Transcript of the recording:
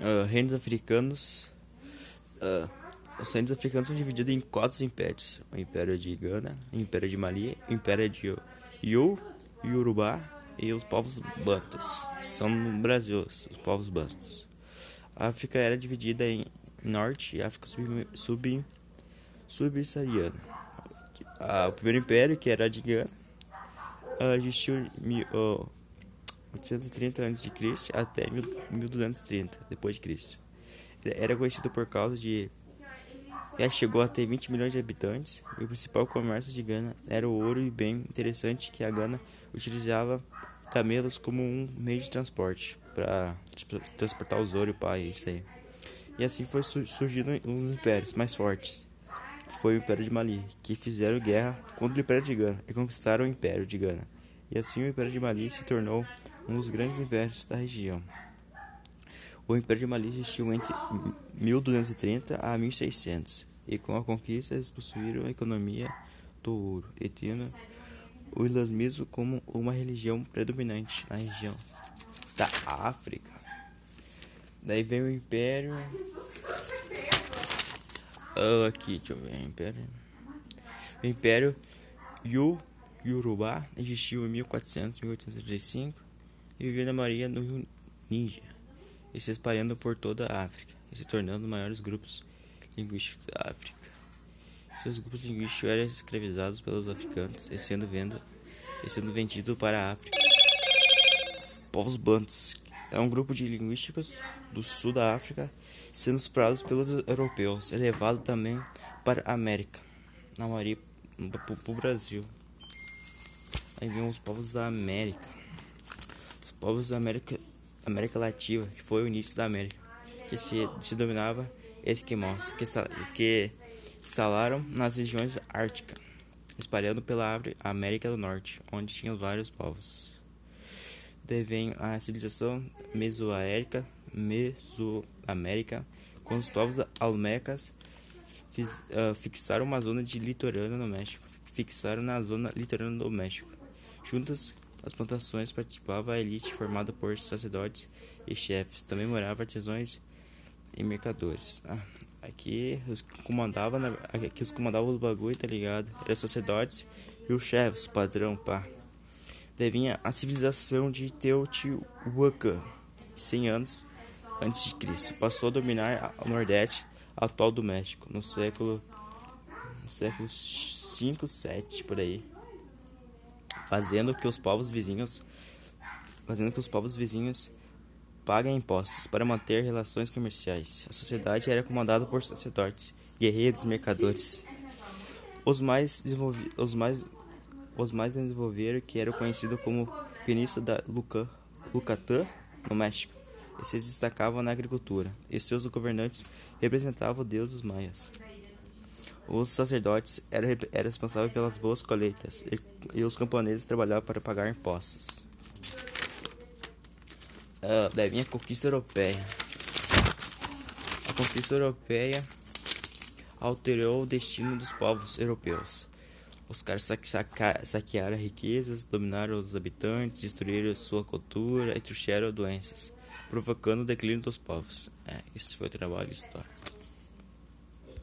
Uh, reinos africanos. Uh, os reinos africanos são divididos em quatro impérios: o Império de Gana, o Império de Mali, o Império de Yu, Yorubá e os povos bantos. São no Brasil, os povos bantos. A África era dividida em Norte e África subsaariana. Sub, sub o primeiro império, que era de Gana, uh, existiu uh, 830 a.C. até 1230 depois de Cristo. Era conhecido por causa de já chegou a ter 20 milhões de habitantes e o principal comércio de Gana era o ouro e bem interessante que a Gana utilizava camelos como um meio de transporte para transportar os ouro para isso aí. E assim foi surgindo os impérios mais fortes, que foi o Império de Mali, que fizeram guerra contra o Império de Gana e conquistaram o Império de Gana. E assim o Império de Mali se tornou um dos grandes impérios da região. O Império de Mali existiu entre 1230 a 1600, e com a conquista eles possuíram a economia do ouro, e tendo o islamismo como uma religião predominante na região da África. Daí vem o Império. Oh, aqui, deixa eu ver. Império. O Império Yu Yorubá existiu em 1400 1835 e vivia na maioria no rio Níger, e se espalhando por toda a África, e se tornando maiores grupos linguísticos da África. Seus grupos linguísticos eram escravizados pelos africanos e sendo, vendo, e sendo vendidos para a África. Povos Bantus é um grupo de linguísticos do sul da África, sendo explorados pelos europeus e levado também para a América, na maioria para o Brasil. Aí vem os povos da América povos da América, América Latina, que foi o início da América, que se, se dominava esquimós, que, que instalaram nas regiões árticas, espalhando pela América do Norte, onde tinham vários povos. Devem a civilização mesoamérica, Mesoamérica, com os povos almecas fiz, uh, fixaram uma zona de litorânea no México, fixaram na zona litorânea do México, juntas as plantações participava a elite formada por sacerdotes e chefes. Também moravam artesãos e mercadores. Ah, aqui os comandava na, aqui os comandavam os bagulho, tá ligado? Os sacerdotes e os chefes, padrão, pá. Devinha a civilização de Teotihuacan, 100 anos antes de Cristo. Passou a dominar o Nordeste atual do México no século no século 5, 7 por aí fazendo que os povos vizinhos fazendo que os povos vizinhos paguem impostos para manter relações comerciais. A sociedade era comandada por sacerdotes, guerreiros, mercadores. Os mais os mais os mais desenvolveram que era conhecido como Península da Luca, Lucatã, no México. E se destacavam na agricultura, e seus governantes representavam os deuses maias. Os sacerdotes eram, responsáveis pelas boas colheitas e, e os camponeses trabalhavam para pagar impostos. Uh, daí vinha a conquista europeia. A conquista europeia alterou o destino dos povos europeus. Os caras saquearam riquezas, dominaram os habitantes, destruíram sua cultura e trouxeram doenças, provocando o declínio dos povos. É, isso foi o trabalho história.